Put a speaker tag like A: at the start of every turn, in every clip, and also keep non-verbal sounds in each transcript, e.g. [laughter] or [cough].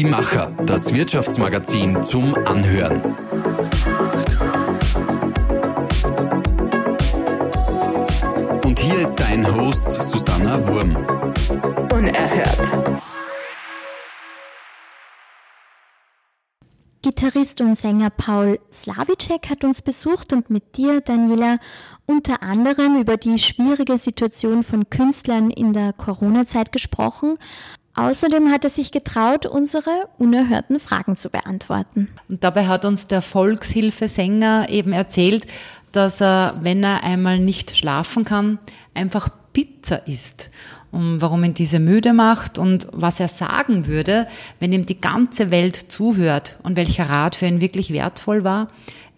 A: Die Macher, das Wirtschaftsmagazin zum Anhören. Und hier ist dein Host Susanna Wurm.
B: Unerhört.
C: Gitarrist und Sänger Paul Slavicek hat uns besucht und mit dir, Daniela, unter anderem über die schwierige Situation von Künstlern in der Corona-Zeit gesprochen. Außerdem hat er sich getraut, unsere unerhörten Fragen zu beantworten.
D: Und dabei hat uns der Volkshilfesänger eben erzählt, dass er, wenn er einmal nicht schlafen kann, einfach Pizza isst um warum ihn diese müde macht und was er sagen würde, wenn ihm die ganze Welt zuhört und welcher Rat für ihn wirklich wertvoll war,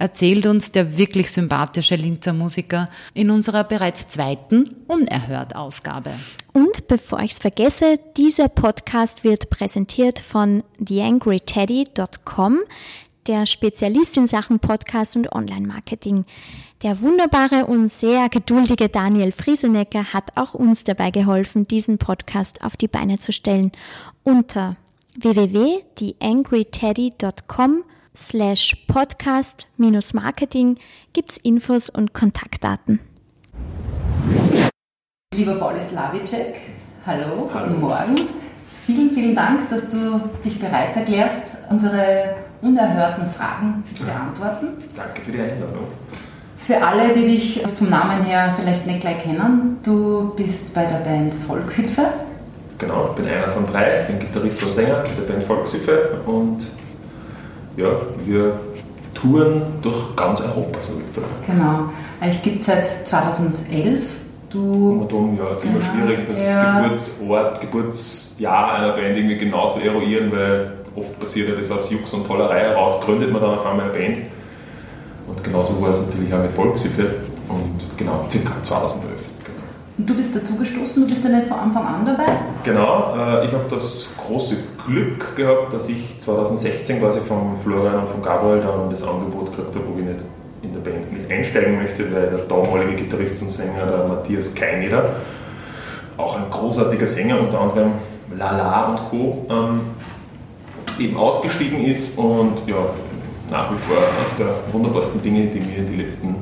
D: erzählt uns der wirklich sympathische Linzer Musiker in unserer bereits zweiten Unerhört-Ausgabe.
C: Und bevor ich es vergesse, dieser Podcast wird präsentiert von theangryteddy.com, der Spezialist in Sachen Podcast und Online-Marketing. Der wunderbare und sehr geduldige Daniel Friesenecker hat auch uns dabei geholfen, diesen Podcast auf die Beine zu stellen. Unter www.theangryteddy.com slash podcast minus marketing gibt's Infos und Kontaktdaten.
D: Lieber Paul Slavicek, hallo, hallo, guten Morgen. Vielen, vielen Dank, dass du dich bereit erklärst, unsere unerhörten Fragen zu beantworten.
E: Danke für die Einladung.
D: Für alle, die dich vom Namen her vielleicht nicht gleich kennen, du bist bei der Band Volkshilfe.
E: Genau, ich bin einer von drei, ich bin Gitarrist und Sänger der Band Volkshilfe und ja, wir touren durch ganz Europa, so sagen.
D: Genau, ich gibt seit 2011. Du,
E: um, ja, es ist immer schwierig, das ja. Geburtsort, Geburtsjahr einer Band irgendwie genau zu eruieren, weil oft passiert ja das aus Jux und Tollerei heraus, gründet man dann auf einmal eine Band und genauso war es natürlich auch mit Volkshilfe und genau, circa 2011.
D: Und du bist dazugestoßen, du bist ja nicht von Anfang an dabei?
E: Genau, äh, ich habe das große Glück gehabt, dass ich 2016 quasi vom Florian und von Gabriel dann das Angebot gekriegt habe, ob ich nicht in der Band mit einsteigen möchte, weil der damalige Gitarrist und Sänger, der Matthias Keineder, auch ein großartiger Sänger, unter anderem Lala und Co., ähm, eben ausgestiegen ist und ja, nach wie vor eines der wunderbarsten Dinge, die mir den letzten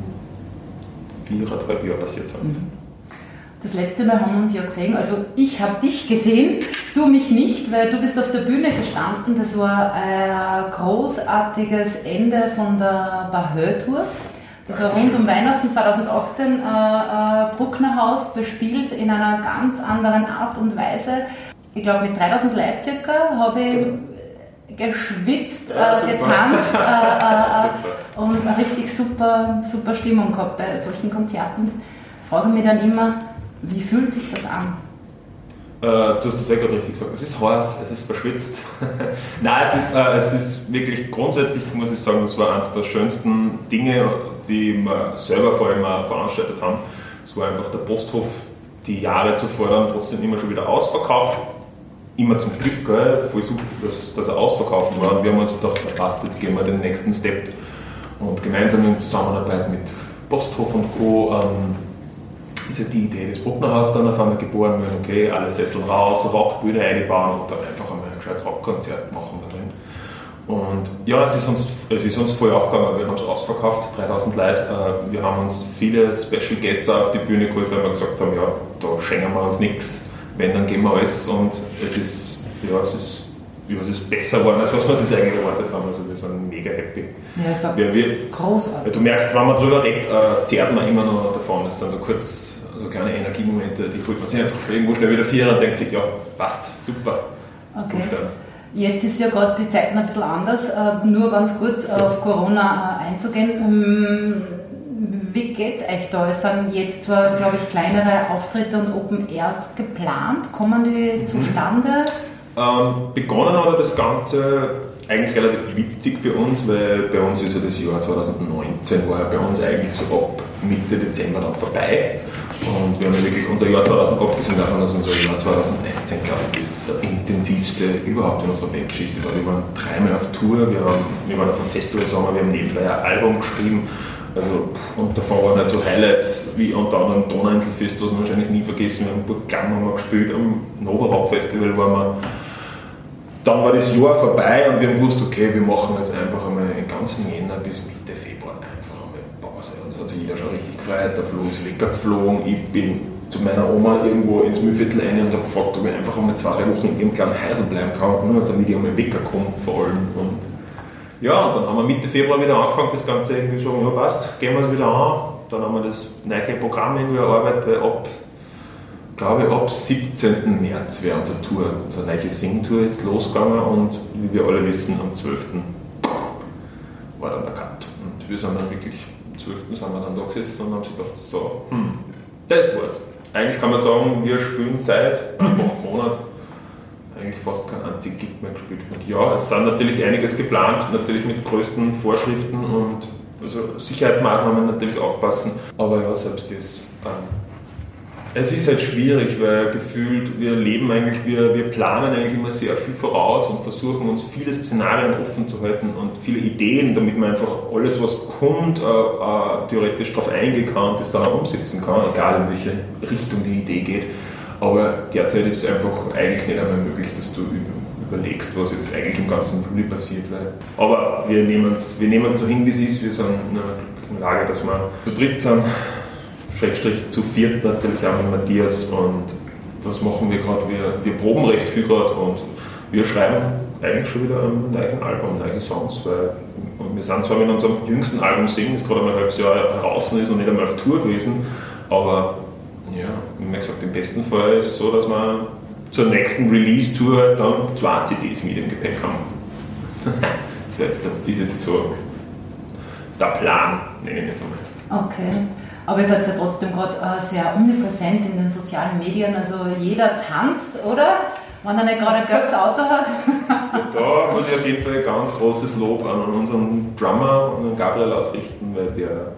E: viereinhalb Jahren passiert sind. Mhm.
D: Das letzte Mal haben wir uns ja gesehen, also ich habe dich gesehen, du mich nicht, weil du bist auf der Bühne gestanden. Das war ein großartiges Ende von der Bahö-Tour. Das war rund um Weihnachten 2018 äh, äh, Brucknerhaus bespielt in einer ganz anderen Art und Weise. Ich glaube mit 3000 Leuten circa habe ich genau geschwitzt, ja, äh, getanzt äh, [laughs] äh, und eine richtig super, super Stimmung gehabt bei solchen Konzerten. Frage mich dann immer, wie fühlt sich das an?
E: Äh, du hast das ja gerade richtig gesagt. Es ist heiß, es ist verschwitzt. [laughs] Nein, es ist, äh, es ist wirklich grundsätzlich, muss ich sagen, das war eines der schönsten Dinge, die wir selber vor allem veranstaltet haben. Es war einfach der Posthof, die Jahre zuvor dann trotzdem immer schon wieder ausverkauft immer zum Glück, gell, voll super, dass, dass er ausverkauft war. Und wir haben uns gedacht, passt, jetzt gehen wir den nächsten Step. Und gemeinsam in Zusammenarbeit mit Posthof und Co. Ähm, ist ja die Idee des Brucknerhaus dann auf einmal geboren werden, okay, alle Sessel raus, Rockbühne einbauen und dann einfach einmal ein gescheites Rockkonzert machen da drin. Und ja, es ist uns, es ist uns voll aufgegangen, wir haben es ausverkauft, 3000 Leute. Äh, wir haben uns viele Special Guests auf die Bühne geholt, weil wir gesagt haben, ja, da schenken wir uns nichts wenn, dann gehen wir alles und es ist, ja, es ist, ja, es ist besser geworden, als was wir sich eigentlich erwartet haben. Also wir sind mega happy.
D: Ja, es war wir, wir, großartig.
E: Du merkst, wenn man drüber redet, äh, zehrt man immer noch davon. Es sind so kurz, so kleine Energiemomente, die holt man sich einfach irgendwo schnell wieder vier und denkt sich, ja, passt, super.
D: Okay. Jetzt ist ja gerade die Zeiten ein bisschen anders. Äh, nur ganz kurz auf Corona äh, einzugehen. Ähm, wie geht es euch da? Es sind jetzt zwar, glaube ich, kleinere Auftritte und Open Airs geplant. Kommen die mhm. zustande?
E: Ähm, begonnen hat das Ganze eigentlich relativ witzig für uns, weil bei uns ist ja das Jahr 2019 war ja bei uns eigentlich so ab Mitte Dezember dann vorbei. Und wir haben wirklich unser Jahr 2000, abgesehen davon, dass unser Jahr 2019, glaube ich, das intensivste überhaupt in unserer Bandgeschichte war. Wir waren dreimal auf Tour, wir, haben, wir waren auf einem Festival Sommer, wir haben nebenbei ein Album geschrieben also, und davon waren halt so Highlights wie unter anderem Donauinselfest, was wir wahrscheinlich nie vergessen. Wir haben Burgklamm haben wir gespielt, am Noberhaupt Festival waren wir. dann war das Jahr vorbei und wir haben gewusst, okay, wir machen jetzt einfach einmal den ganzen Jänner bis Mitte Februar einfach einmal Pause. Und das hat sich jeder schon gefreut. Der Flo ist weggeflogen. Ich bin zu meiner Oma irgendwo ins Mühlviertel rein und habe gefragt, ob ich einfach einmal zwei, Wochen in ihrem kleinen Häusl bleiben kann, nur damit ich einmal wegkomme vor allem. Und ja, und dann haben wir Mitte Februar wieder angefangen, das Ganze irgendwie schon, ja passt, gehen wir es wieder an. Dann haben wir das neue Programm irgendwie erarbeitet, weil ab glaube ich, ab 17. März wäre unsere Tour, unsere neue Sing-Tour jetzt losgegangen und wie wir alle wissen, am 12. war dann der Cut. Und wir sind dann wirklich, 12. sind wir dann da gesessen und haben sich gedacht, so, hm, das war's. Eigentlich kann man sagen, wir spielen seit acht Monaten eigentlich fast kein einzigen Gig mehr gespielt. Und ja, es sind natürlich einiges geplant, natürlich mit größten Vorschriften und also Sicherheitsmaßnahmen natürlich aufpassen, aber ja, selbst das ähm, es ist halt schwierig, weil gefühlt wir leben eigentlich, wir, wir planen eigentlich immer sehr viel voraus und versuchen uns viele Szenarien offen zu halten und viele Ideen, damit man einfach alles, was kommt, äh, äh, theoretisch darauf eingehen kann und das dann auch umsetzen kann, egal in welche Richtung die Idee geht. Aber derzeit ist es einfach eigentlich nicht einmal möglich, dass du überlegst, was jetzt eigentlich im ganzen Juli passiert. Weil, aber wir nehmen es wir so hin, wie es ist. Wir sind in einer Lage, dass wir zu dritt sind Schrägstrich zu viert natürlich auch mit Matthias und was machen wir gerade? Wir, wir proben recht viel gerade und wir schreiben eigentlich schon wieder ein neues Album, neue Songs, weil wir sind zwar mit unserem jüngsten Album Singen, das gerade einmal ein halbes Jahr draußen ist und nicht einmal auf Tour gewesen, aber ja, wie gesagt, im besten Fall ist es so, dass wir zur nächsten Release-Tour dann zwei CDs mit im Gepäck haben. [laughs] das ist jetzt so der Plan, nenne ich jetzt einmal.
D: Okay. Aber ihr seid ja trotzdem gerade äh, sehr omnipräsent in den sozialen Medien. Also jeder tanzt, oder? Wenn er nicht gerade ein gelbes Auto hat.
E: da muss ich auf jeden Fall ein ganz großes Lob an unseren Drummer und an Gabriel ausrichten, weil der,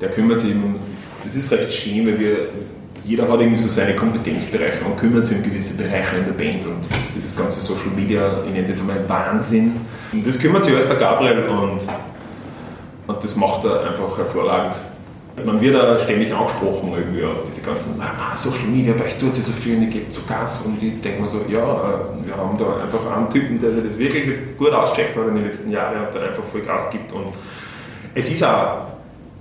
E: der kümmert sich um, das ist recht schön, weil wir, jeder hat irgendwie so seine Kompetenzbereiche und kümmert sich um gewisse Bereiche in der Band und dieses ganze Social Media, ich nenne es jetzt einmal Wahnsinn. Und das kümmert sich alles der Gabriel und, und das macht er einfach hervorragend. Man wird da ständig angesprochen irgendwie auf diese ganzen ah, Social Media, bei euch tut sich so viel und ich gebe zu Gas und ich denke mir so, ja, äh, wir haben da einfach einen Typen, der sich das wirklich jetzt gut auscheckt hat in den letzten Jahren und der einfach voll Gas gibt und es ist auch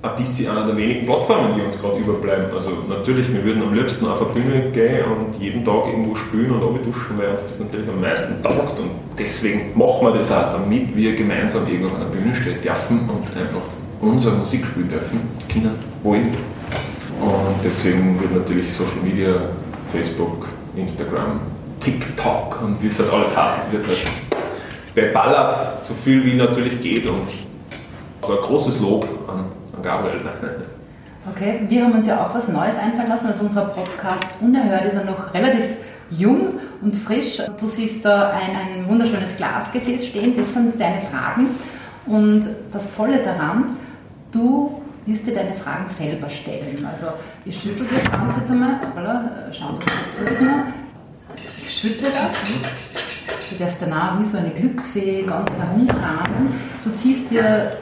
E: ein bisschen einer der wenigen Plattformen, die uns gerade überbleiben. Also natürlich, wir würden am liebsten auf eine Bühne gehen und jeden Tag irgendwo spielen und duschen, weil uns das natürlich am meisten taugt und deswegen machen wir das auch, damit wir gemeinsam irgendwo auf einer Bühne stehen dürfen und einfach unsere Musik spielen dürfen, können, wollen. Und deswegen wird natürlich Social Media, Facebook, Instagram, TikTok und wie es halt alles heißt, wird halt beballert, so viel wie natürlich geht. Und also ein großes Lob an, an Gabriel. [laughs]
D: Okay, wir haben uns ja auch was Neues einfallen lassen. Also unser Podcast Unerhört ist ja noch relativ jung und frisch. Du siehst da ein, ein wunderschönes Glasgefäß stehen, das sind deine Fragen. Und das Tolle daran, Du wirst dir deine Fragen selber stellen. Also ich schüttel das Ganze jetzt einmal, voilà, schauen, dass du ist noch. Ich schüttle das. Du darfst danach wie so eine Glücksfee ganz herumkramen. Du ziehst dir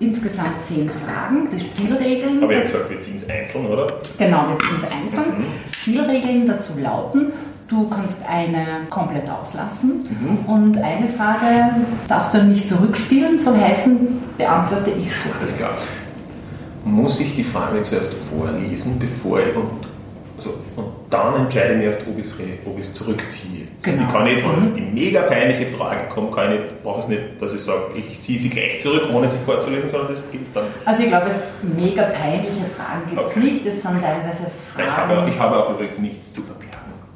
D: insgesamt zehn Fragen, die Spielregeln.
E: Aber ich habe gesagt, wir ziehen es einzeln, oder?
D: Genau, wir ziehen es einzeln. Mhm. Spielregeln dazu lauten, Du kannst eine komplett auslassen mhm. und eine Frage darfst du nicht zurückspielen, soll heißen, beantworte ich schon.
E: Alles klar. Muss ich die Frage zuerst vorlesen, bevor ich und, also, und dann entscheide ich erst, ob ich es, es zurückziehe. Genau. Ich kann nicht, wenn mhm. jetzt die mega peinliche Frage kommt, kann ich nicht, brauche es nicht, dass ich sage, ich ziehe sie gleich zurück, ohne sie vorzulesen, sondern es gibt dann.
D: Also ich glaube, es mega peinliche Fragen gibt es okay. nicht, es sind teilweise Fragen.
E: Ich habe, ich habe auch übrigens nichts zu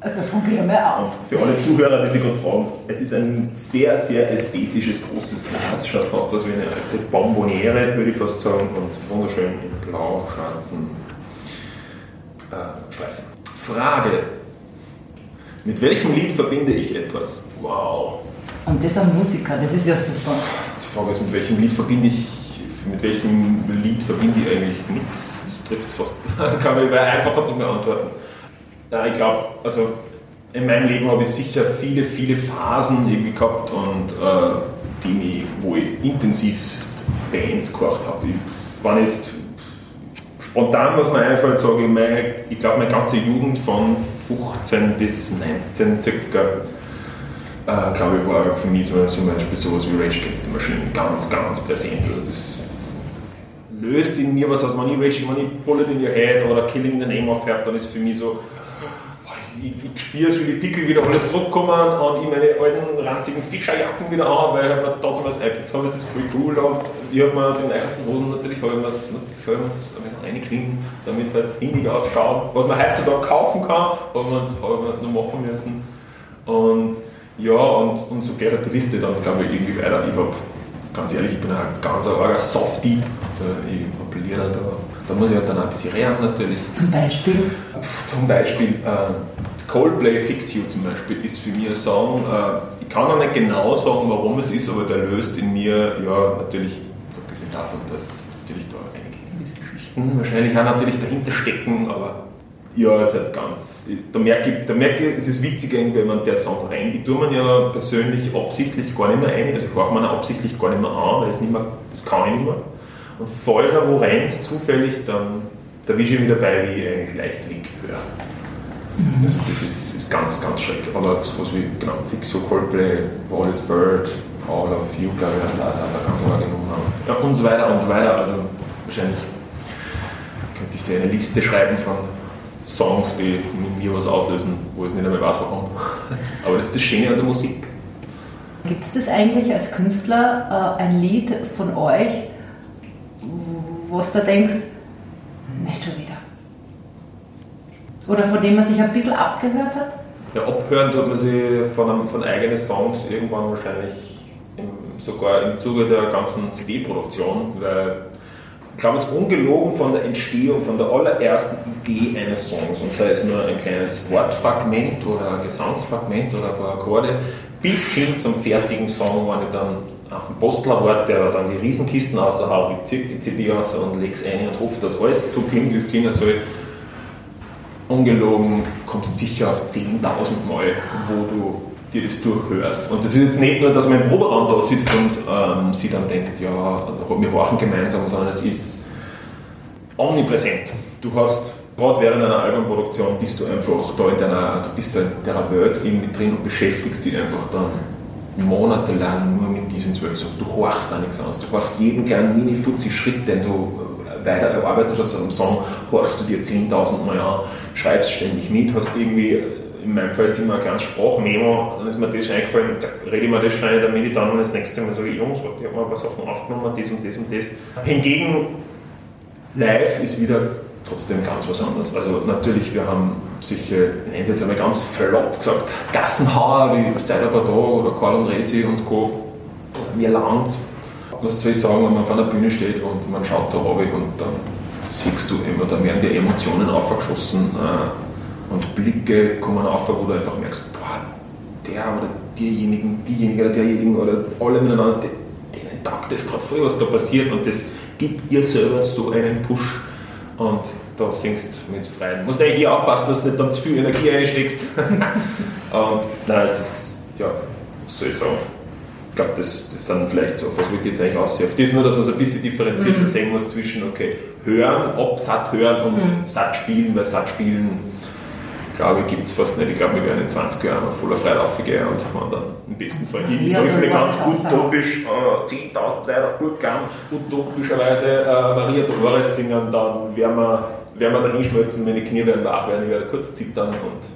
D: Davon gehen wir aus.
E: Für alle Zuhörer, die sich gerade fragen, es ist ein sehr, sehr ästhetisches, großes Glas. Schaut fast aus wie eine alte Bonboniere, würde ich fast sagen, und wunderschön in blau-schwarzen äh, Streifen. Frage. Mit welchem Lied verbinde ich etwas? Wow.
D: Und das ist ein Musiker, das ist ja super.
E: Die Frage ist, mit welchem Lied verbinde ich, mit welchem Lied verbinde ich eigentlich nichts? Das trifft es fast. [laughs] Kann man einfacher zu beantworten. Ja, ich glaube, also in meinem Leben habe ich sicher viele, viele Phasen irgendwie gehabt und äh, mich, wo ich intensiv Bands gehört habe. War jetzt spontan, was mir einfällt, sage ich, mein, ich glaube, meine ganze Jugend von 15 bis 19 circa äh, glaube ich, war für mich zum Beispiel sowas wie Rage Against the Machine ganz, ganz präsent. Also das löst in mir was aus, wenn ich Rage, wenn ich Bullet in Your Head oder Killing the Name aufhört, dann ist für mich so, ich, ich spüre es, wie die Pickel wieder alle zurückkommen und ich meine alten ranzigen Fischerjacken wieder an, weil ich mir was eingepickt habe, das ist voll cool und ich habe mir den ersten Hosen natürlich habe ich habe ich was reinkriegen, damit es halt hinnig ausschaut, was man heutzutage kaufen kann, aber man es noch machen müssen und ja, und, und so geht dann, glaube ich, irgendwie weiter. Ich habe, ganz ehrlich, ich bin ein ganz arger Softie. Also ich appelliere da. Da muss ich halt dann ein bisschen lernen natürlich.
D: Zum Beispiel?
E: Zum Beispiel äh, Coldplay Fix You zum Beispiel ist für mich ein Song, äh, ich kann auch nicht genau sagen, warum es ist, aber der löst in mir, ja, natürlich, abgesehen davon, dass natürlich da einige Geschichten wahrscheinlich auch natürlich dahinter stecken, aber ja, es hat ganz. Da merke ich, da merke ich, es ist witziger, wenn man der Song rein. Ich tue man ja persönlich absichtlich gar nicht mehr ein, also ich man absichtlich gar nicht mehr an, weil es nicht mehr, das kann ich nicht mehr. Und falls er wo rennt, zufällig, dann da wische ich wieder bei, wie ich eigentlich leicht Link höre. Also das ist, ist ganz, ganz schräg. Aber sowas wie genau, Fixo Coldplay, Wallace Bird, All of You, glaube ich, heißt das, also ganz arge Nummer. Ja, und so weiter und so weiter. Also wahrscheinlich könnte ich dir eine Liste schreiben von Songs, die mit mir was auslösen, wo ich nicht einmal weiß, warum. [laughs] Aber das ist das Schöne an der Musik.
D: Gibt es das eigentlich als Künstler äh, ein Lied von euch, was du denkst, nicht schon wieder? Oder von dem man sich ein bisschen abgehört hat?
E: Ja, abhören tut man sich von, einem, von eigenen Songs irgendwann wahrscheinlich im, sogar im Zuge der ganzen CD-Produktion, weil ich glaube jetzt ungelogen von der Entstehung, von der allerersten Idee eines Songs, und sei es nur ein kleines Wortfragment oder ein Gesangsfragment oder ein paar Akkorde, bis hin zum fertigen Song, wenn ich dann auf dem Postler warte, der dann die Riesenkisten raushaut, ich ziehe die CD raus und lege es ein und hoffe, dass alles so klingt, wie es klingen soll. Ungelogen kommst sicher auf 10.000 Mal, wo du dir das durchhörst. Und das ist jetzt nicht nur, dass mein Proberaum da sitzt und ähm, sie dann denkt, ja, wir horchen gemeinsam, sondern es ist omnipräsent. Du hast, gerade während einer Albumproduktion, bist du einfach da in deiner, du bist da in deiner Welt irgendwie drin und beschäftigst dich einfach dann monatelang nur mit diesen zwölf Songs. Du horchst da nichts anderes. Du horchst jeden kleinen Mini-Fuzzi-Schritt, den du weiter erarbeitet hast am Song, horchst du dir 10.000 Mal an, schreibst ständig mit, hast irgendwie in meinem Fall ist immer ein kleines Sprachmemo, dann ist mir das eingefallen, rede ich mir das schnell, damit ich dann das nächste Mal sage, Jungs, ich habe mal ein paar Sachen aufgenommen, das und das und das. Hingegen, live ist wieder trotzdem ganz was anderes. Also natürlich, wir haben sicher, ich nenne jetzt einmal ganz flott gesagt, Gassenhauer wie Seider Bardot oder Karl und Resi und Co. Mir Land. Was soll ich sagen, wenn man auf einer Bühne steht und man schaut da runter und dann siehst du immer, da werden die Emotionen aufgeschossen. Äh, und Blicke kommen auf, wo du einfach merkst, boah, der oder diejenigen, diejenige oder derjenigen oder alle miteinander, denen taugt das gerade voll, was da passiert und das gibt dir selber so einen Push und da singst mit freien. Musst eigentlich hier aufpassen, dass du nicht dann zu viel Energie einsteckst. [laughs] und nein, es ist, ja, soll ich sagen? Ich glaube, das, das sind vielleicht so, was wird jetzt eigentlich aussehen? Auf das nur, dass man so ein bisschen differenzierter mhm. sehen muss zwischen, okay, hören, ob satt hören und mhm. satt spielen, weil satt spielen glaube ich, gibt es fast nicht. Ich glaube, wir werden in 20 Jahren auf voller Freude aufgehen und haben dann im besten Fall, ich ja, sage jetzt nicht ganz utopisch, äh, 10.000 Leute auf Burgkamm, utopischerweise äh, Maria Dolores singen, dann werden wir, werden wir da hinschmelzen, meine Knie werden wach werden, ich werde kurz zittern und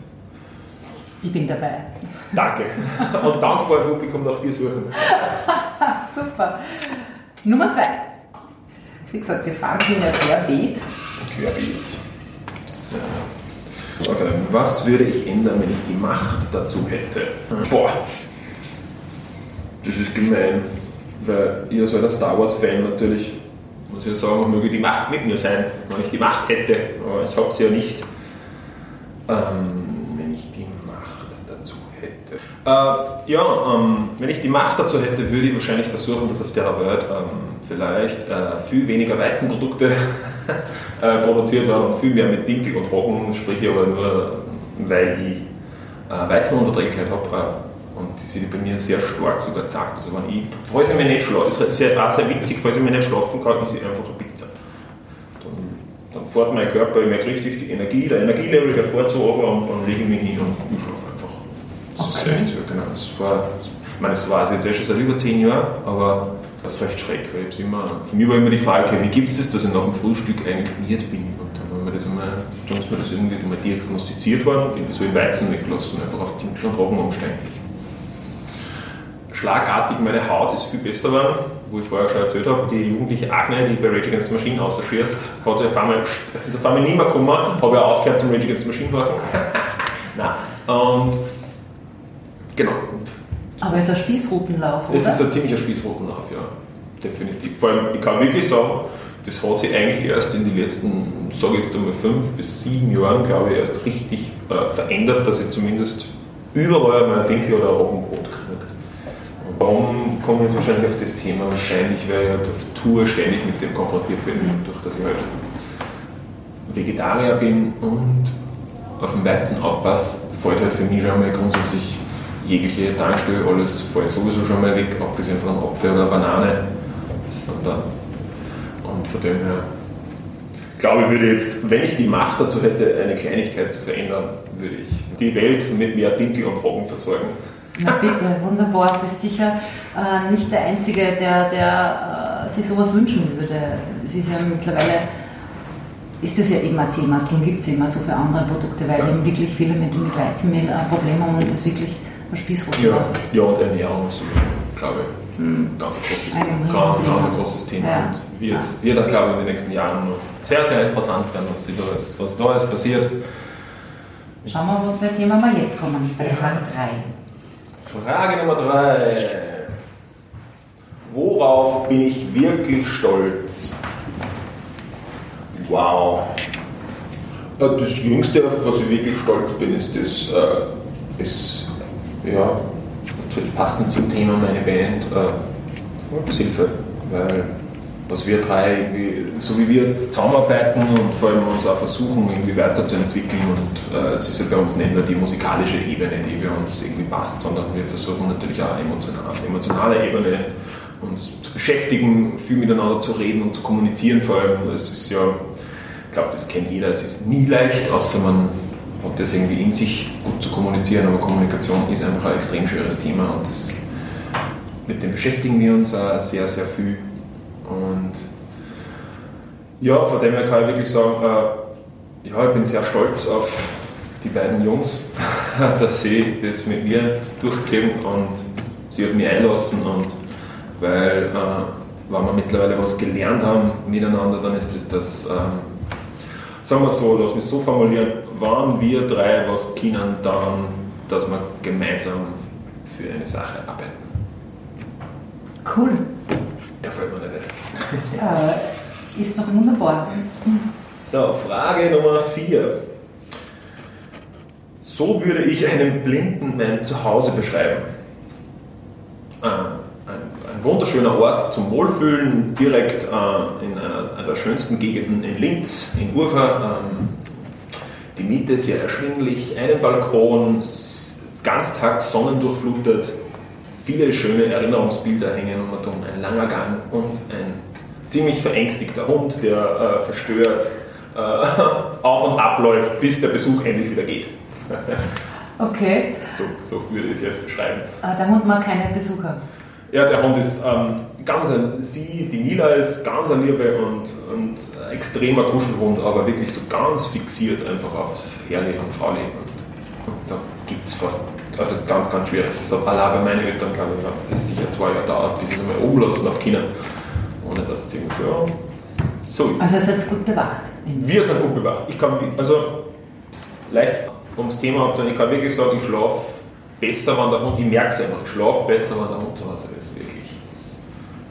D: ich bin dabei.
E: Danke. Und dankbar Publikum nach dir suchen. [laughs]
D: Super. Nummer zwei. Wie gesagt, die Fragen sind ja querbeet.
E: Querbeet. So. Okay, was würde ich ändern, wenn ich die Macht dazu hätte? Boah, das ist gemein, weil ich als alter Star Wars-Fan natürlich, muss ich ja sagen, möge die Macht mit mir sein, wenn ich die Macht hätte, aber ich habe sie ja nicht. Ähm, wenn ich die Macht dazu hätte. Äh, ja, ähm, wenn ich die Macht dazu hätte, würde ich wahrscheinlich versuchen, dass auf der Welt ähm, vielleicht äh, viel weniger Weizenprodukte [laughs] äh, produziert werden und viel mehr mit Dinkel und Roggen, sprich aber nur, weil ich äh, Weizenunverträglichkeit habe. Äh, und die sind bei mir sehr stark sogar gezeigt. Also wenn ich, falls ich mich nicht schlafe, ist sehr, auch sehr witzig, falls ich mich nicht schlafen kann, ist ich einfach eine Pizza. Dann, dann fährt mein Körper, ich merke richtig die Energie, der Energielevel, fährt so runter und dann lege ich mich hin und schlafe Das
D: Okay.
E: ist echt, ja, genau. Das war, ich meine, das war jetzt eh schon seit über zehn Jahren, aber das ist recht schräg, weil ich immer, für mich war immer die Frage, wie gibt es das, dass ich nach dem Frühstück einkniert bin? Und dann haben wir das einmal, dann ist mir das irgendwie mal diagnostiziert worden, so im Weizen weggelassen, einfach auf Dinkel und Roggen umsteigen. Schlagartig meine Haut ist viel besser geworden, wo ich vorher schon erzählt habe, die jugendliche Agne, die bei Rage Against the Machine ausschießt, hat sich auf einmal, ist auf einmal nicht mehr gekommen, habe ja aufgehört zum Rage Against the Machine machen. [laughs] Nein. Und genau,
D: Aber es ist ein Spießrutenlauf, oder?
E: es ist ein ziemlicher Spießrutenlauf, ja. Definitiv. Vor allem, ich kann wirklich sagen, das hat sich eigentlich erst in den letzten, sage ich jetzt einmal, fünf bis sieben Jahren, glaube ich, erst richtig äh, verändert, dass ich zumindest überall mal Dinkel oder ein Roggenbrot kriege. Warum komme ich jetzt wahrscheinlich auf das Thema? Wahrscheinlich, weil ich halt auf Tour ständig mit dem konfrontiert bin, durch dass ich halt Vegetarier bin und auf den Weizen aufpasse, fällt halt für mich schon mal grundsätzlich jegliche Tankstelle, alles fällt sowieso schon mal weg, abgesehen von einem Apfel oder einer Banane. Und von dem her, glaube ich, würde jetzt, wenn ich die Macht dazu hätte, eine Kleinigkeit zu verändern, würde ich die Welt mit mehr Dinkel und Roggen versorgen.
D: Na bitte, wunderbar. Du bist sicher äh, nicht der Einzige, der, der äh, sich sowas wünschen würde. Es ist ja mittlerweile, ist das ja immer ein Thema, darum gibt es immer so für andere Produkte, weil
E: Ja.
D: eben wirklich viele mit, mit Weizenmehl ein Problem haben und das wirklich ein Spießruten
E: Ja,
D: ist.
E: ja und Ernährung ist, glaube ich, ganz ein großes,
D: Ein
E: ganz, ganz ein großes Thema.
D: Ja.
E: Und wird,
D: Ja.
E: wird dann, glaube ich, in den nächsten Jahren noch sehr, sehr interessant werden, was, da alles, was da alles passiert.
D: Schauen wir, was für ein Thema wir jetzt kommen, bei Frage 3.
E: Frage Nummer drei. Worauf bin ich wirklich stolz? Wow. Das Jüngste, auf was ich wirklich stolz bin, ist das, äh, ist, ja, natürlich passend zum Thema meine Band, äh, Volkshilfe, weil was wir drei, so wie wir zusammenarbeiten und vor allem uns auch versuchen, irgendwie weiterzuentwickeln und äh, es ist ja bei uns nicht nur die musikalische Ebene, die für uns irgendwie passt, sondern wir versuchen natürlich auch emotional, auf emotionaler Ebene uns zu beschäftigen, viel miteinander zu reden und zu kommunizieren vor allem. Es ist ja, ich glaube, das kennt jeder, es ist nie leicht, außer man hat das irgendwie in sich, gut zu kommunizieren, aber Kommunikation ist einfach ein extrem schweres Thema und das, mit dem beschäftigen wir uns auch sehr, sehr viel. Und ja, von dem her kann ich wirklich sagen, äh, ja, ich bin sehr stolz auf die beiden Jungs, [laughs] dass sie das mit mir durchziehen und sie auf mich einlassen und weil, äh, wenn wir mittlerweile was gelernt haben miteinander, dann ist es das, ähm, sagen wir so, lass mich so formulieren, wann wir drei was können, dann, dass wir gemeinsam für eine Sache arbeiten.
D: Cool.
E: Der fällt mir nicht ein.
D: Ja, ist doch wunderbar.
E: So, Frage Nummer 4. So würde ich einem Blinden mein Zuhause beschreiben. Äh, ein, ein wunderschöner Ort zum Wohlfühlen, direkt äh, in einer, einer der schönsten Gegenden in Linz, in Urfa. Ähm, die Miete ist sehr erschwinglich, einen Balkon, ganztags sonnendurchflutet, viele schöne Erinnerungsbilder hängen um und um, ein langer Gang und ein ziemlich verängstigter Hund, der äh, verstört äh, [laughs] auf und abläuft, bis der Besuch endlich wieder geht. [laughs]
D: Okay,
E: So, so würde ich es jetzt beschreiben.
D: äh, der Hund mag keine Besucher.
E: Ja, der Hund ist ähm, ganz ein, sie, die Mila ist ganz eine Liebe und, und ein extremer Kuschelhund, aber wirklich so ganz fixiert einfach auf Herrlich und Fraulich. Und, und da gibt es fast, also ganz, ganz schwierig. So allein bei meinen Eltern, glaube ich, hat das sicher zwei Jahre dauert, bis ich es einmal oben lassen habe können, ohne dass sie ja, so ist
D: Also ihr seid gut bewacht.
E: wir sind gut bewacht. Ich kann, also, leicht ums Thema abzuhören, ich kann wirklich sagen, ich schlafe besser, wenn der Hund, ich merke es einfach, ich schlafe besser, wenn der Hund zu Hause ist, wirklich. Das,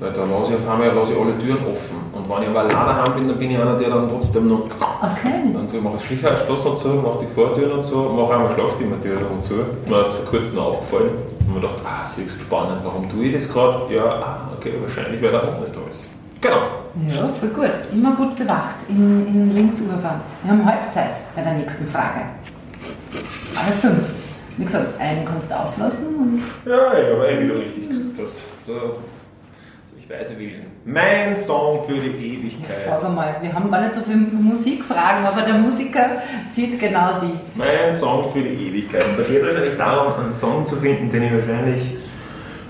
E: weil da lasse ich auf einmal lasse ich alle Türen offen. Und wenn ich aber alleine daheim bin, dann bin ich einer, der dann trotzdem noch,
D: Okay.
E: dann so, mache ich Schlichheit, Schloss und so, mache die Vortüren und so, mache einmal Schlafzimmertür und so. Mir ist vor kurzem aufgefallen und mir gedacht, ah, das ist spannend, warum tue ich das gerade? Ja, ah, okay, wahrscheinlich, weil der Hund nicht da ist. Genau.
D: Ja, voll gut. Immer gut bewacht in, in Linz-Ufer. Wir haben Halbzeit bei der nächsten Frage. Alle fünf. Wie gesagt, einen kannst du auslassen
E: Ja, ja, aber wie du richtig gesagt hast. Da, ich weise wählen. Mein Song für die Ewigkeit.
D: Sag einmal, wir haben gar nicht so viele Musikfragen, aber der Musiker zieht genau die.
E: Mein Song für die Ewigkeit. Und da geht es eigentlich darum, einen Song zu finden, den ich wahrscheinlich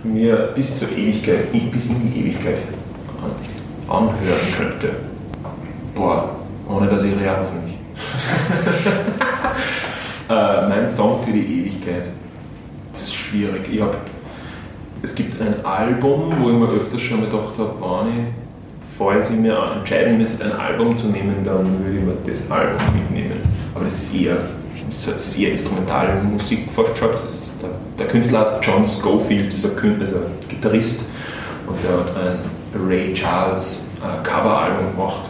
E: mir bis zur Ewigkeit, bis in die Ewigkeit anhören könnte. Boah, ohne dass ich real hoffentlich. [laughs] äh, mein Song für die Ewigkeit. Das ist schwierig. Ich hab, es gibt ein Album, wo ich mir öfters schon gedacht habe, Barney, falls ich mir entscheiden müsste, ein Album zu nehmen, dann würde ich mir das Album mitnehmen. Aber das ist eher, das ist eher instrumentale Musik fast schon. Der, der Künstler heißt John Schofield, dieser Künstler, also Gitarrist. Und der hat ein Ray Charles äh, Coveralbum gemacht.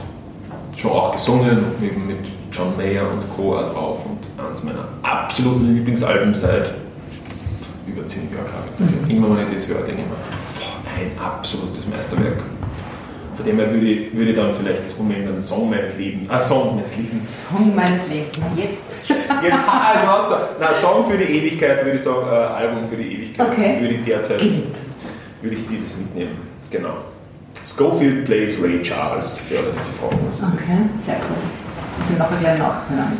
E: Schon auch gesungen, eben mit John Mayer und Co. drauf. Und eines meiner absoluten Lieblingsalben seit über zehn Jahren, glaube ich. Mhm. Immer wenn ich das höre, denke ich mir, ein absolutes Meisterwerk. Von dem her würde ich, würde ich dann vielleicht das umändern, Song meines Lebens. Ah, Song meines Lebens.
D: Song meines Lebens, jetzt. [laughs]
E: jetzt also was? Na, Song für die Ewigkeit würde ich sagen, äh, Album für die Ewigkeit.
D: Okay.
E: Würde ich derzeit, würde ich dieses mitnehmen. Genau. Schofield plays Ray Charles, für alle, die sich fragen, was das
D: okay,
E: ist.
D: sehr cool. Ich nachher gleich nachhören.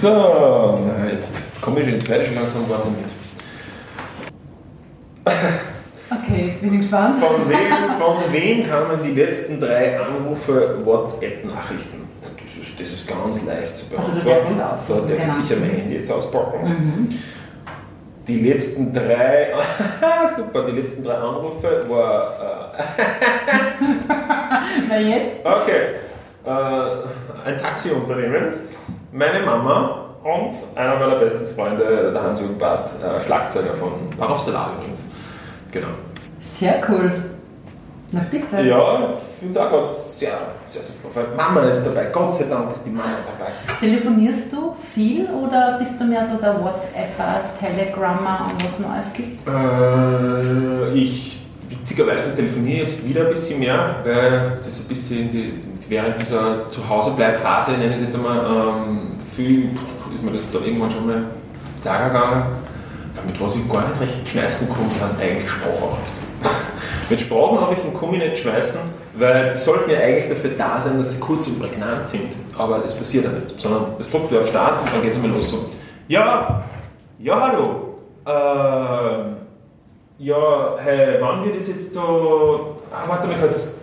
E: So, jetzt, jetzt komme ich ins zweite schon langsam warm damit.
D: Okay, jetzt bin ich gespannt.
E: Von wem, von wem kamen die letzten drei Anrufe WhatsApp-Nachrichten? Das ist, das ist ganz leicht zu beantworten.
D: Also du darfst das aussuchen,
E: So, darf
D: genau.
E: ich sicher mein Handy jetzt auspacken.
D: Mhm.
E: Die letzten drei, [laughs] super, die letzten drei Anrufe war, [laughs] [laughs]
D: Na jetzt?
E: äh, okay, äh, ein Taxiunternehmen, meine Mama und einer meiner besten Freunde, der Hans-Jürgen Barth, äh, Schlagzeuger von Bar of the Lar übrigens. Genau.
D: Sehr cool. Na bitte.
E: Ja, ich finde es auch ganz sehr, sehr super. Mama ist dabei, Gott sei Dank ist die Mama dabei.
D: Telefonierst du viel oder bist du mehr so der WhatsApper, Telegrammer und was alles gibt?
E: Äh, ich, witzigerweise telefoniere jetzt wieder ein bisschen mehr, weil das ein bisschen die, während dieser Zuhausebleib-Phase, nenne ich es jetzt einmal, ähm, viel ist mir das da irgendwann schon mal klarer gegangen. Mit was ich gar nicht recht schmeißen kann, sind eigentlich Sprachnachrichten. [laughs] Mit Sprachnachrichten komme ich nicht schmeißen, weil die sollten ja eigentlich dafür da sein, dass sie kurz und prägnant sind. Aber das passiert ja nicht, sondern es drückt auf Start und dann geht es einmal los so. Ja, ja, hallo. Ähm, ja, hey, wann wird es jetzt so. Ah, warte mal kurz.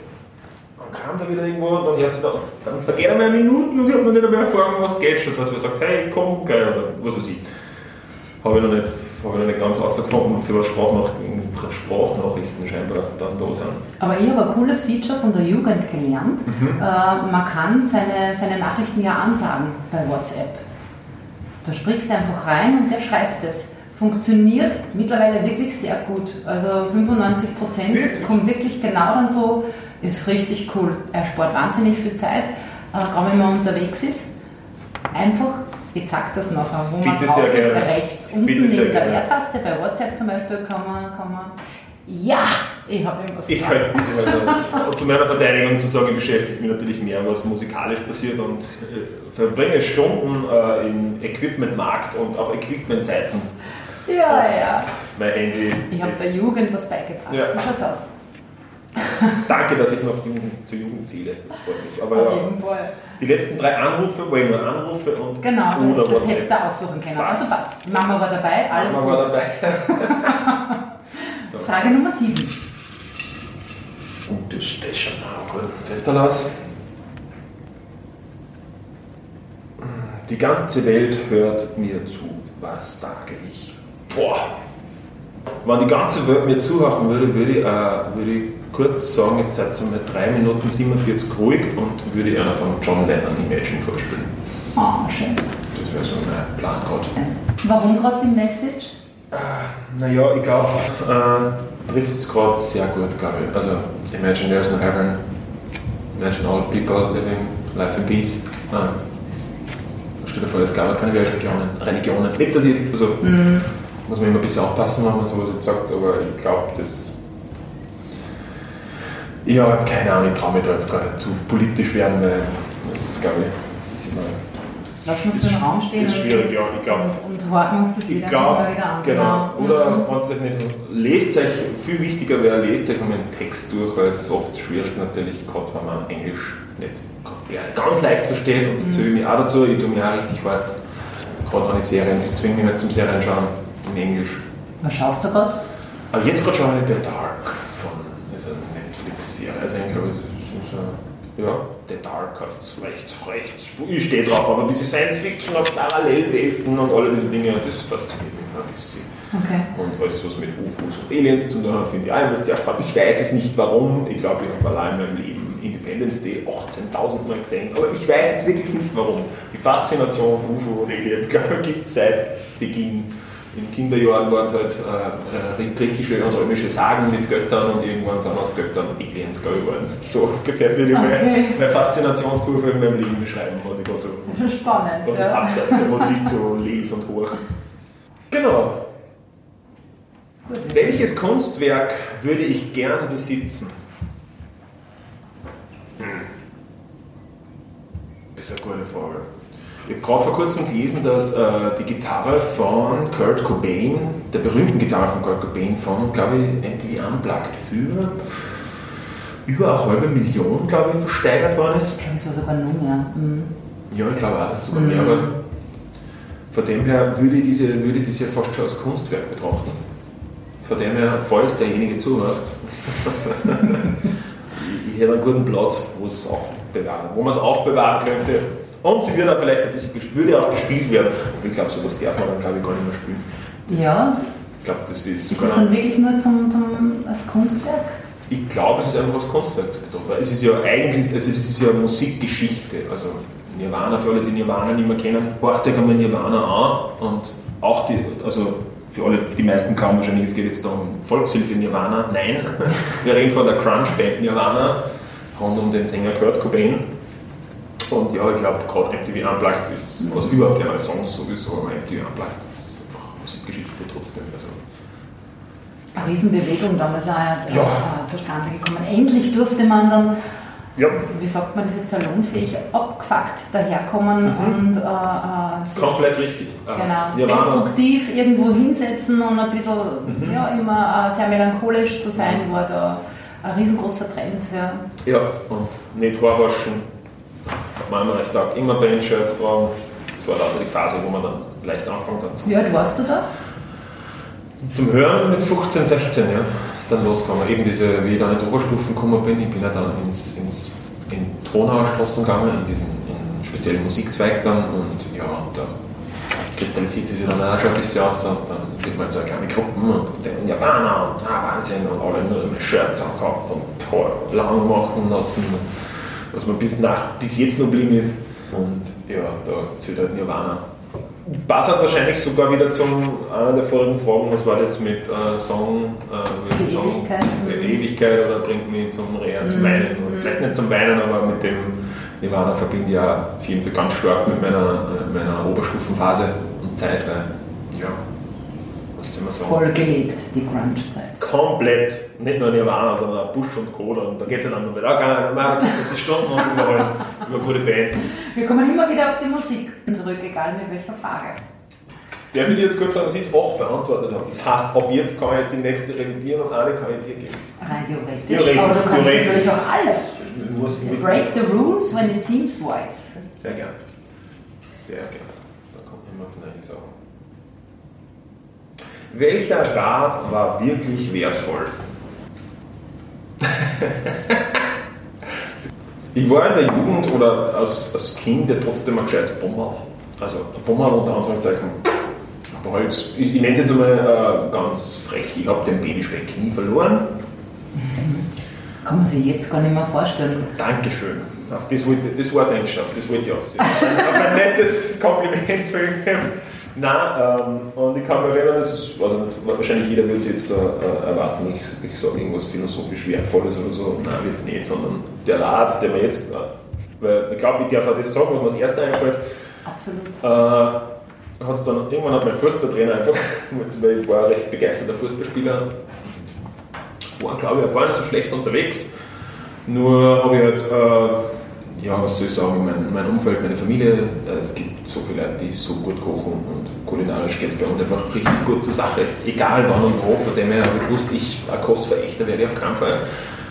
E: Kam da wieder irgendwo und dann erst wieder. Dann vergeht einmal eine Minute und habe mir nicht mehr erfahren, was geht schon. Dass man sagt, hey, komm, geil, oder was weiß ich. Habe ich noch nicht, habe ich noch nicht ganz rausgefunden, für was Sprachnachrichten, Sprachnachrichten scheinbar dann da sind.
D: Aber ich habe ein cooles Feature von der Jugend gelernt.
E: Mhm.
D: Äh, man kann seine, seine Nachrichten ja ansagen bei WhatsApp. Da sprichst du einfach rein und der schreibt es. Funktioniert mittlerweile wirklich sehr gut. Also 95 Prozent kommt wirklich genau dann so, ist richtig cool. Er spart wahnsinnig viel Zeit, äh, gerade wenn man unterwegs ist. Einfach, ich zeig das nachher, wo man
E: Bitte
D: draufklickt,
E: gerne.
D: rechts unten
E: Bitte
D: neben der. Leertaste, bei WhatsApp zum Beispiel kann man, kann man ja, ich habe ihm was
E: Ich halt, und [laughs] zu meiner Verteidigung zu sagen, ich beschäftige mich natürlich mehr, was musikalisch passiert und äh, verbringe Stunden äh, im Equipmentmarkt und auch Equipmentseiten.
D: Ja, ja.
E: Mein Handy.
D: Ich habe der Jugend was beigebracht.
E: Ja.
D: So schaut's aus.
E: Danke, dass ich noch Jugend, zur Jugend zähle. Das freut mich. Aber
D: Auf
E: ja,
D: jeden Fall.
E: die letzten drei Anrufe, wo ich nur Anrufe und
D: Genau,
E: oder
D: das, das hättest du aussuchen können.
E: Passt.
D: Also passt. Mama war dabei, alles
E: Mama
D: gut.
E: war dabei. [laughs]
D: Frage Nummer 7.
E: Gute Station. Zettel aus. Die ganze Welt hört mir zu. Was sage ich? Boah. Wenn die ganze Welt mir zuhören würde, würde ich, äh, würde ich kurz sagen, jetzt seid ihr mal 3 Minuten 47 ruhig und würde ich einer von John Lennon Imagine vorspielen.
D: Oh, schön.
E: Das wäre so mein Plan gerade.
D: Warum gerade die Message?
E: Naja, ich glaube, äh, trifft es gerade sehr gut, glaube ich. Also, imagine there's no heaven, imagine all people living life in peace. Äh, stell dir vor, es gab keine Religionen. Religionen. Nicht, ich jetzt, also, muss man immer ein bisschen aufpassen, wenn man sowas sagt, aber ich glaube, das. Ja, keine Ahnung, ich traue mich da jetzt gar nicht zu politisch werden, weil das, glaube ich, das ist immer.
D: Lassen wir es im Raum stehen
E: ist schwierig, ja, ich glaube.
D: und, und horchen uns das Lied mal wieder an.
E: genau.
D: Mhm.
E: Oder wenn es euch nicht lest euch, viel wichtiger wäre, lest euch mal den Text durch, weil es ist oft schwierig natürlich, gerade wenn man Englisch nicht ganz leicht versteht und
D: Mhm.
E: zähle ich mich auch dazu, ich tue mich auch richtig hart, gerade wenn ich Serien, ich zwinge mich nicht zum Serien schauen in Englisch.
D: Was schaust du gerade?
E: Aber jetzt gerade schaue ich The Dark von dieser Netflix-Serie, also eigentlich glaube ich, das ist so, ja, The Dark heißt es recht, recht, ich stehe drauf, aber diese Science-Fiction auf Parallelwelten und alle diese Dinge, das fasziniert mich ein bisschen.
D: Okay.
E: Und alles, was mit UFOs und Aliens zu tun hat, finde ich auch immer sehr spannend. Ich weiß es nicht warum. Ich glaube, ich habe allein in meinem Leben Independence Day 18.000 Mal gesehen. Aber ich weiß es wirklich nicht warum. Die Faszination UFO und Aliens [laughs] gibt es seit Beginn. In Kinderjahren waren es halt äh, äh, griechische und römische Sagen mit Göttern und irgendwann sind aus Göttern Aliens, waren. [laughs] So ungefähr würde ich
D: Okay.
E: meine, Faszinationskurve in meinem Leben beschreiben, was ich gerade so
D: spannend.
E: was
D: Ja.
E: abseits der Musik so lese und höre. Genau.
D: Gut.
E: Welches Kunstwerk würde ich gern besitzen? Hm. Das ist eine gute Frage. Ich habe gerade vor kurzem gelesen, dass äh, die Gitarre von Kurt Cobain, der berühmten Gitarre von Kurt Cobain von, glaube ich, MTV Unplugged für über eine halbe Million, glaube ich, versteigert worden ist.
D: Ich glaube, es war sogar noch mehr. Mhm.
E: Ja, ich glaube auch, es sogar mehr war. Von dem her würde ich, diese, würde ja fast schon als Kunstwerk betrachten. Von dem her, falls derjenige zuhört, [laughs] ich, ich hätte einen guten Platz, wo es aufbewahren, wo man es aufbewahren könnte. Und sie wird auch vielleicht ein bisschen, würde auch gespielt werden. Und ich glaube, sowas darf man dann, glaube ich, gar nicht mehr spielen. Das,
D: Ja.
E: Ich glaube, das ist
D: Ist
E: sogar
D: das dann wirklich nur zum, zum, als Kunstwerk?
E: ich glaube, es ist einfach als Kunstwerk zu. Weil es ist ja eigentlich, also das ist ja Musikgeschichte. Also Nirvana, für alle, die Nirvana nicht mehr kennen, horcht sich einmal Nirvana an und auch die, also für alle, die meisten kaum wahrscheinlich, es geht jetzt da um Volkshilfe Nirvana. Nein, [laughs] wir reden von der Crunch-Band Nirvana, rund um den Sänger Kurt Cobain. Und ja, ich glaube, gerade MTV Unplugged ist, also überhaupt ja Songs sowieso, aber MTV Unplugged ist einfach Musikgeschichte trotzdem. Also,
D: Eine Riesenbewegung damals auch äh,
E: Ja.
D: äh, zustande gekommen. Endlich durfte man dann,
E: ja,
D: wie sagt man das jetzt, salonfähig abgefuckt daherkommen und äh, äh, sich
E: komplett richtig.
D: Genau,
E: Nirvana-
D: destruktiv irgendwo hinsetzen und ein bisschen,
E: Mhm.
D: ja, immer äh, sehr melancholisch zu sein, war da ein riesengroßer Trend. Ja.
E: Ja, und nicht Haarwaschen. Immer recht taugt. Immer Bandshirts tragen. Das war lauter die Phase, wo man dann leicht angefangen hat.
D: Wie alt warst du da?
E: Zum Hören mit 15, 16, ja, ist dann losgegangen. Eben diese, wie ich dann in die Oberstufen gekommen bin, ich bin ja dann ins, ins, in Tronauer Straßen gegangen, in diesen in speziellen Musikzweig dann und ja, und da kristallisiert sie sich dann auch schon ein bisschen aus und dann wird man so kleine Gruppen und dann Nirvana und ah, Wahnsinn und alle nur immer Shirts angehabt und Haar lang machen lassen, was mir bis, nach, bis jetzt noch geblieben ist. Und ja, da zählt halt Nirvana Passt hat wahrscheinlich sogar wieder zum einer der vorigen Fragen, was war das mit äh, Song, äh,
D: Die
E: Song
D: Ewigkeit.
E: Ewigkeit oder bringt mich zum Rehren, zum
D: Mhm.
E: Weinen. Und Vielleicht nicht zum Weinen, aber mit dem Nirvana verbinde ich ja auf jeden Fall ganz stark mit meiner, äh, meiner Oberstufenphase und Zeit, weil, ja, was soll man sagen?
D: Voll gelebt, die Grunge-Zeit.
E: Komplett, nicht nur Nirvana, sondern auch Bush und Co. Und da geht es ja dann noch wieder, ah, man, das ist Stunden und überall über gute Bands.
D: Wir kommen immer wieder auf die Musik zurück, egal mit welcher Frage.
E: Der würde jetzt kurz sagen, dass ich es auch beantwortet habe. Das heißt, ab jetzt kann ich die nächste revidieren und eine kann ich dir geben.
D: Rein theoretisch.
E: Theoretisch,
D: Aber du kannst
E: theoretisch.
D: natürlich auch alles. Break the rules when it seems wise.
E: Sehr gern. Sehr gern. Da kommt immer von einer Sache. Welcher Rat war wirklich wertvoll? ich war in der Jugend oder als, als Kind ja trotzdem ein gescheites Bomber. Also ein Bomber unter Anführungszeichen. Aber halt, ich, ich nenne es jetzt einmal äh, ganz frech, ich habe den Babyspeck nie verloren.
D: Kann man sich jetzt gar nicht mehr vorstellen.
E: Dankeschön. Das, wollte, das war es eigentlich schon, das wollte ich aussehen. Auf ein nettes Kompliment für Nein, ähm, und ich kann mich erinnern, das ist, also wahrscheinlich jeder wird es jetzt da äh, erwarten, ich, ich sage irgendwas philosophisch Wertvolles oder so. Nein, wird es nicht, sondern der Rat, der mir jetzt, äh, weil ich glaube, ich darf auch das sagen, was mir als erster einfällt,
D: Absolut.
E: äh, hat's dann, irgendwann hat mein Fußballtrainer einfach, [laughs] weil ich war ein recht begeisterter Fußballspieler, war glaube ich auch gar nicht so schlecht unterwegs, nur habe ich halt äh, ja, was soll ich sagen, mein, mein Umfeld, meine Familie, äh, es gibt so viele Leute, die so gut kochen und kulinarisch geht es bei uns einfach richtig gut zur Sache. Egal wann und wo, von dem her habe ich gewusst, ich ein Kostverächter werde auf keinen Fall.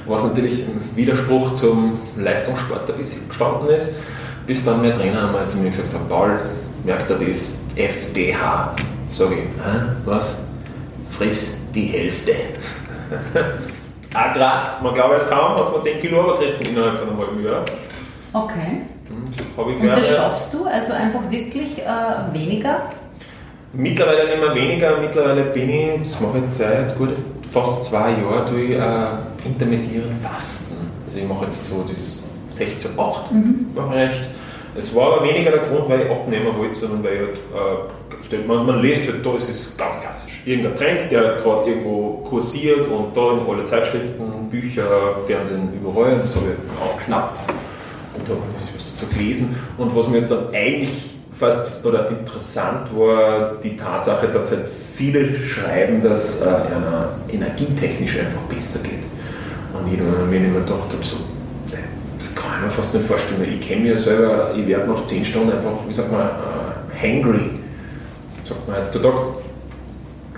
E: Was natürlich ein Widerspruch zum Leistungssport ein bisschen gestanden ist, bis dann mein Trainer einmal zu mir gesagt hat, Paul, merkt er das? FDH. Sag ich, Hä? was? Friss die Hälfte. [laughs] Ein Grad, man glaube es kaum, hat man 10 Kilo abgerissen innerhalb von einem halben Jahr.
D: Okay. Und das
E: gerne-
D: schaffst du also einfach wirklich äh, weniger?
E: Mittlerweile nicht mehr weniger, mittlerweile bin ich, das mache ich seit gut fast zwei Jahren, tue ich äh, intermittierend Fasten. Also ich mache jetzt so dieses 16-8, mache ich recht. Es war aber weniger der Grund, weil ich abnehmen wollte, sondern weil ich halt, äh, man, man liest halt da, es ist ganz klassisch. Irgendein Trend, der halt gerade irgendwo kursiert und da in alle Zeitschriften, Bücher, Fernsehen, überall, das habe ich aufgeschnappt da habe ich was. Und was mir dann eigentlich fast oder interessant war, die Tatsache, dass halt viele schreiben, dass äh, einer energietechnisch einfach besser geht. Und ich mir immer gedacht, habe, so, nee, das kann ich mir fast nicht vorstellen, weil ich kenne mich ja selber, ich werde nach 10 Stunden einfach, wie sagt man, äh, hangry, sagt man heutzutage.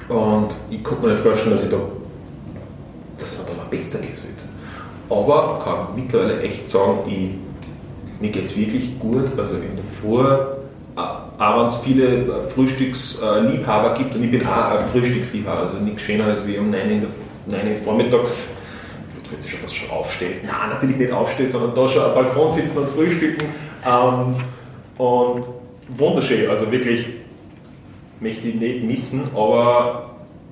E: Und ich konnte mir nicht vorstellen, dass ich da das hat aber besser geht. Aber kann mittlerweile echt sagen, ich, mir geht es wirklich gut. Also in der Früh, wenn es viele äh, Frühstücksliebhaber gibt, und ich bin auch ein Frühstücksliebhaber, also nichts schöner als wie um 9 in der 9 Uhr vormittags, ich würde schon fast schon aufstehen. Nein, natürlich nicht aufstehen, sondern da schon am Balkon sitzen und frühstücken. Ähm, und wunderschön, also wirklich möchte ich nicht missen, aber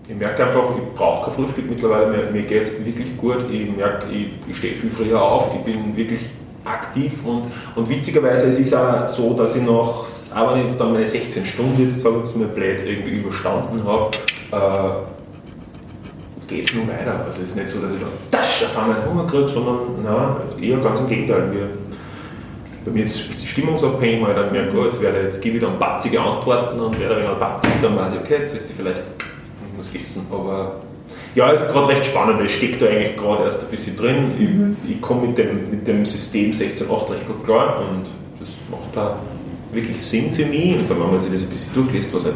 E: ich merke einfach, ich brauche kein Frühstück mittlerweile mehr. Mir geht es wirklich gut. Ich merke, ich, ich stehe viel früher auf. Ich bin wirklich aktiv und, und witzigerweise es ist auch so, dass ich noch, ich jetzt dann meine 16 Stunden jetzt, wir jetzt mal blöd, irgendwie überstanden habe, äh, geht es nur weiter. Also es ist nicht so, dass ich da tasch, auf einmal Hunger kriege, sondern nein, eher ganz im Gegenteil. Wir, bei mir ist die stimmungsabhängig, weil ich dann merke, oh, jetzt, werde, jetzt gebe ich dann batzige Antworten und werde dann batzig, dann weiß ich, okay, jetzt sollte ich vielleicht ich muss wissen, aber ja, es ist gerade recht spannend, weil ich stecke da eigentlich gerade erst ein bisschen drin. Ich, ich komme mit dem, mit dem System 16.8 recht gut klar und das macht da wirklich Sinn für mich. Und vor allem, wenn man sich das ein bisschen durchliest, was halt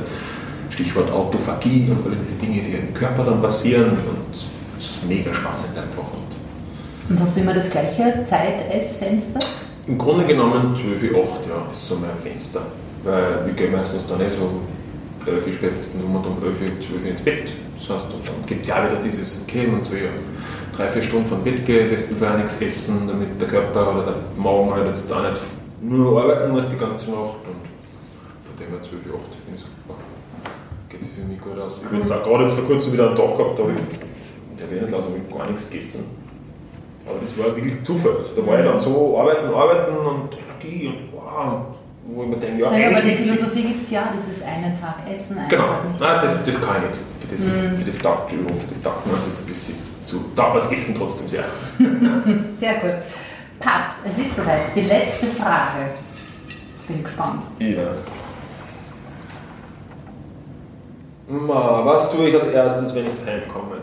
E: Stichwort Autophagie und alle diese Dinge, die im Körper dann passieren. Und es ist mega spannend einfach. Und
D: Und hast du immer das gleiche Zeit-Essfenster?
E: Im Grunde genommen 12 Uhr 8, ja, ist so mein Fenster. Weil wir gehen meistens dann eh so 11 Uhr spätestens um und um 11 Uhr, 12 Uhr ins Bett. Das heißt, und dann gibt es ja auch wieder dieses, okay, man soll ja drei, vier Stunden vom Bett gehen, du vorher nichts essen, damit der Körper oder der Magen halt jetzt da nicht nur arbeiten muss die ganze Nacht. Und von dem her 12 Uhr 8, finde ich super. Geht für mich gut aus. Ich habe jetzt auch gerade jetzt vor kurzem wieder einen Tag gehabt, da habe ich, der habe ich gar nichts gegessen. Aber das war wirklich Zufall. Also da war ich dann so arbeiten, arbeiten und Energie und wow. Wo ich mir denke, ja,
D: Naja, aber die. Philosophie gibt es ja, dieses einen Tag essen, einen
E: Genau,
D: Tag nicht
E: Nein,
D: essen.
E: das, das kann ich nicht. Für das, für das taugt Übung, für das mir das ein bisschen zu. Da aber das Essen trotzdem sehr. [laughs]
D: Sehr gut. Passt, es ist soweit. Die letzte Frage. Jetzt bin ich gespannt.
E: Ja. Ma, was tue ich als erstes, wenn ich heimkomme?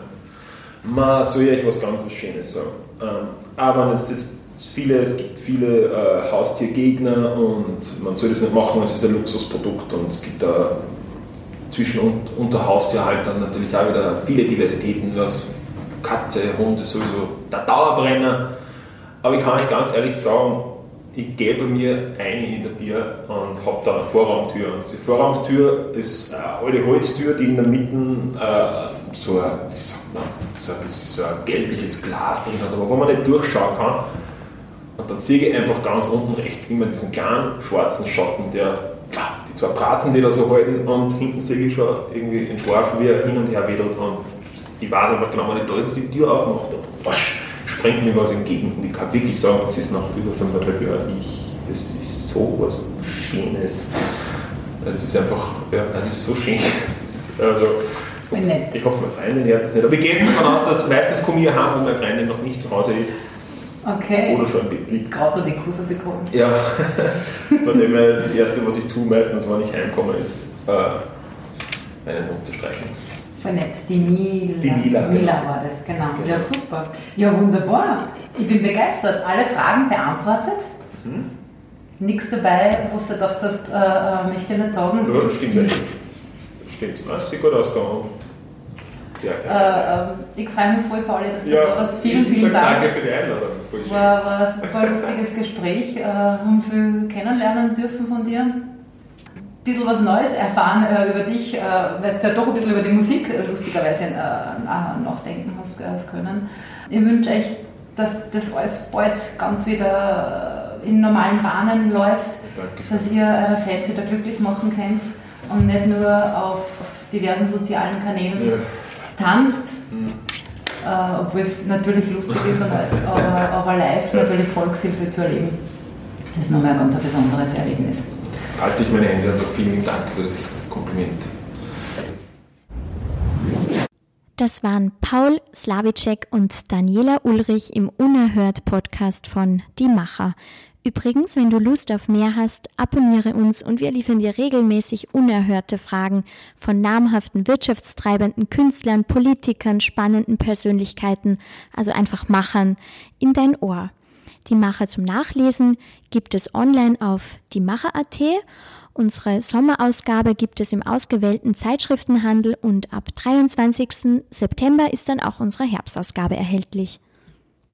E: Ma, soll ich was ganz Schönes sagen. Ähm, aber es, jetzt viele, es gibt viele äh, Haustiergegner und man soll das nicht machen, es ist ein Luxusprodukt und es gibt da zwischen und, unter Haustierhaltern natürlich auch wieder viele Diversitäten, was Katze, Hunde sowieso der Dauerbrenner. Aber ich kann euch ganz ehrlich sagen, ich gehe bei mir ein in der Tür und habe da eine Vorraumtür. Und diese Vorraumtür ist eine alte Holztür, die in der Mitte äh, so, ein, wie sagt man, so, ein, so ein gelbliches Glas drin hat, aber wo man nicht durchschauen kann. Und dann sehe ich einfach ganz unten rechts immer diesen kleinen schwarzen Schatten, der die zwei Bratzen, die da so halten, und hinten sehe ich schon irgendwie entschlafen, wie er hin und her wedelt. Und ich weiß einfach genau, wenn ich da jetzt die Tür aufmache, dann wasch, sprengt mir was entgegen. Und ich kann wirklich sagen, das ist nach über 5,5 Jahren, ich, das ist so was Schönes. Das ist einfach, ja, das ist so schön. Ist, also, ich hoffe, meine Freundin hört das nicht. Aber ich gehe jetzt davon aus, dass meistens komme ich heim, wenn meine Freundin noch nicht zu Hause ist
D: Okay.
E: oder schon liegt.
D: Gerade die Kurve bekommen.
E: Ja, [laughs] von dem her, das Erste, was ich tue, meistens, wenn ich heimkomme, ist äh, einen Hund zu streicheln.
D: Voll nett. Die Mila.
E: Die Mila,
D: Mila
E: genau.
D: war das, genau.
E: Genau.
D: Ja, super. Ja, wunderbar. Ich bin begeistert. Alle Fragen beantwortet. Mhm. Nichts dabei, wo du gedacht hast, äh, äh, möchte ich nicht sagen.
E: Ja, stimmt. Stimmt, das sieht gut ausgegangen.
D: Sehr, sehr äh, ähm, ich freue mich voll, Pauli, dass du ja, da warst. Vielen, vielen Dank.
E: Danke für die Einladung.
D: War, war ein super lustiges Gespräch. Äh, haben viel kennenlernen dürfen von dir. Ein bisschen was Neues erfahren äh, über dich, äh, weil du ja doch ein bisschen über die Musik äh, lustigerweise äh, nachdenken hast, hast können. Ich wünsche euch, dass das alles bald ganz wieder in normalen Bahnen läuft, Dankeschön. dass ihr eure Fans wieder glücklich machen könnt und nicht nur auf diversen sozialen Kanälen ja. Tanzt. Mhm. Äh, obwohl es natürlich lustig ist, alles, [laughs] aber, aber live natürlich Volkshilfe zu erleben, das ist nochmal ein ganz besonderes Erlebnis.
E: Halte ich meine Hände und sage vielen Dank für das Kompliment.
C: Das waren Paul Slavicek und Daniela Ulrich im Unerhört Podcast von Die Macher. Übrigens, wenn du Lust auf mehr hast, abonniere uns und wir liefern dir regelmäßig unerhörte Fragen von namhaften wirtschaftstreibenden Künstlern, Politikern, spannenden Persönlichkeiten, also einfach Machern, in dein Ohr. Die Macher zum Nachlesen gibt es online auf diemacher.at. Unsere Sommerausgabe gibt es im ausgewählten Zeitschriftenhandel und ab 23. September ist dann auch unsere Herbstausgabe erhältlich.